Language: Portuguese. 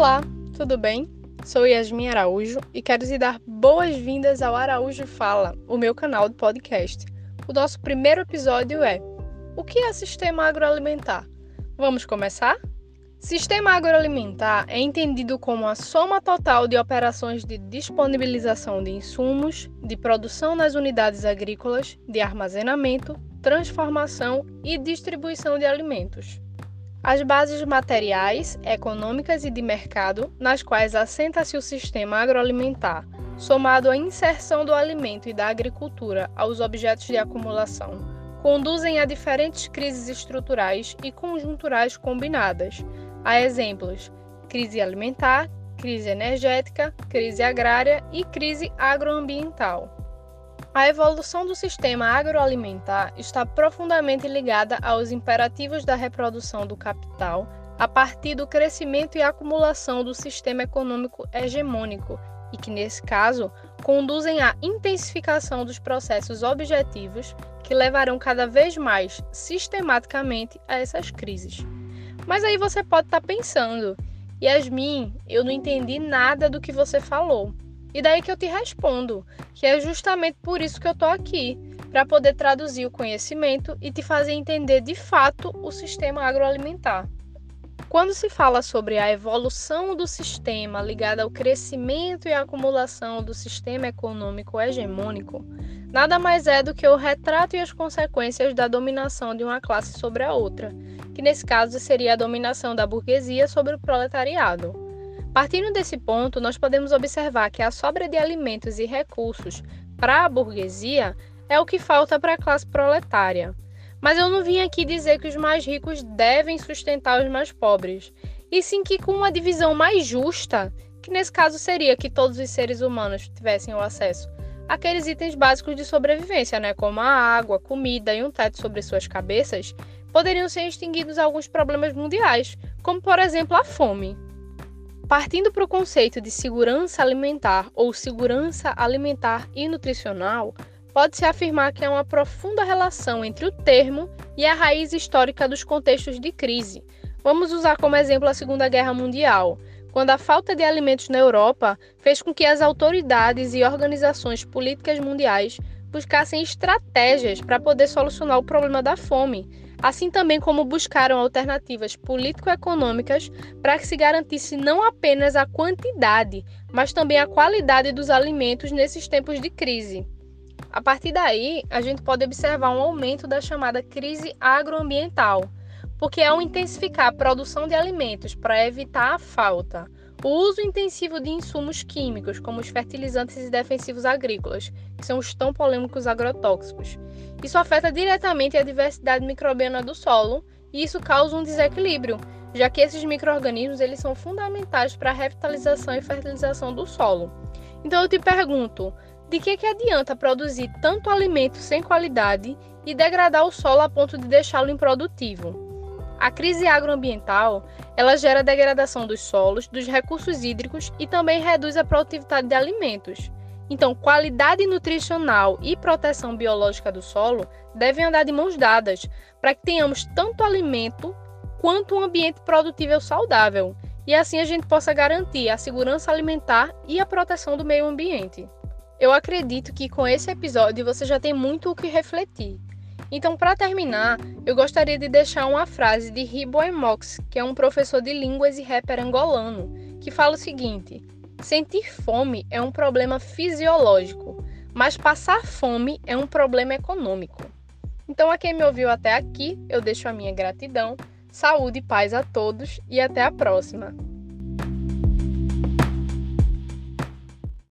Olá, tudo bem? Sou Yasmin Araújo e quero te dar boas-vindas ao Araújo Fala, o meu canal de podcast. O nosso primeiro episódio é O que é sistema agroalimentar? Vamos começar? Sistema agroalimentar é entendido como a soma total de operações de disponibilização de insumos, de produção nas unidades agrícolas, de armazenamento, transformação e distribuição de alimentos. As bases materiais, econômicas e de mercado, nas quais assenta-se o sistema agroalimentar, somado à inserção do alimento e da agricultura aos objetos de acumulação, conduzem a diferentes crises estruturais e conjunturais combinadas. A exemplos: crise alimentar, crise energética, crise agrária e crise agroambiental. A evolução do sistema agroalimentar está profundamente ligada aos imperativos da reprodução do capital a partir do crescimento e acumulação do sistema econômico hegemônico e que, nesse caso, conduzem à intensificação dos processos objetivos que levarão cada vez mais sistematicamente a essas crises. Mas aí você pode estar pensando, Yasmin, eu não entendi nada do que você falou. E daí que eu te respondo, que é justamente por isso que eu tô aqui, para poder traduzir o conhecimento e te fazer entender de fato o sistema agroalimentar. Quando se fala sobre a evolução do sistema ligada ao crescimento e acumulação do sistema econômico hegemônico, nada mais é do que o retrato e as consequências da dominação de uma classe sobre a outra, que nesse caso seria a dominação da burguesia sobre o proletariado. Partindo desse ponto, nós podemos observar que a sobra de alimentos e recursos para a burguesia é o que falta para a classe proletária. Mas eu não vim aqui dizer que os mais ricos devem sustentar os mais pobres, e sim que com uma divisão mais justa, que nesse caso seria que todos os seres humanos tivessem o acesso àqueles itens básicos de sobrevivência, né, como a água, comida e um teto sobre suas cabeças, poderiam ser extinguidos alguns problemas mundiais, como por exemplo a fome. Partindo para o conceito de segurança alimentar ou segurança alimentar e nutricional, pode-se afirmar que há uma profunda relação entre o termo e a raiz histórica dos contextos de crise. Vamos usar como exemplo a Segunda Guerra Mundial, quando a falta de alimentos na Europa fez com que as autoridades e organizações políticas mundiais buscassem estratégias para poder solucionar o problema da fome, assim também como buscaram alternativas político-econômicas para que se garantisse não apenas a quantidade, mas também a qualidade dos alimentos nesses tempos de crise. A partir daí, a gente pode observar um aumento da chamada crise agroambiental, porque ao intensificar a produção de alimentos para evitar a falta, o uso intensivo de insumos químicos, como os fertilizantes e defensivos agrícolas, que são os tão polêmicos agrotóxicos. Isso afeta diretamente a diversidade microbiana do solo e isso causa um desequilíbrio, já que esses micro-organismos eles são fundamentais para a revitalização e fertilização do solo. Então eu te pergunto, de que, que adianta produzir tanto alimento sem qualidade e degradar o solo a ponto de deixá-lo improdutivo? A crise agroambiental, ela gera degradação dos solos, dos recursos hídricos e também reduz a produtividade de alimentos. Então, qualidade nutricional e proteção biológica do solo devem andar de mãos dadas, para que tenhamos tanto alimento quanto um ambiente produtivo saudável, e assim a gente possa garantir a segurança alimentar e a proteção do meio ambiente. Eu acredito que com esse episódio você já tem muito o que refletir. Então, para terminar, eu gostaria de deixar uma frase de Riboy Mox, que é um professor de línguas e rapper angolano, que fala o seguinte: Sentir fome é um problema fisiológico, mas passar fome é um problema econômico. Então, a quem me ouviu até aqui, eu deixo a minha gratidão, saúde e paz a todos e até a próxima.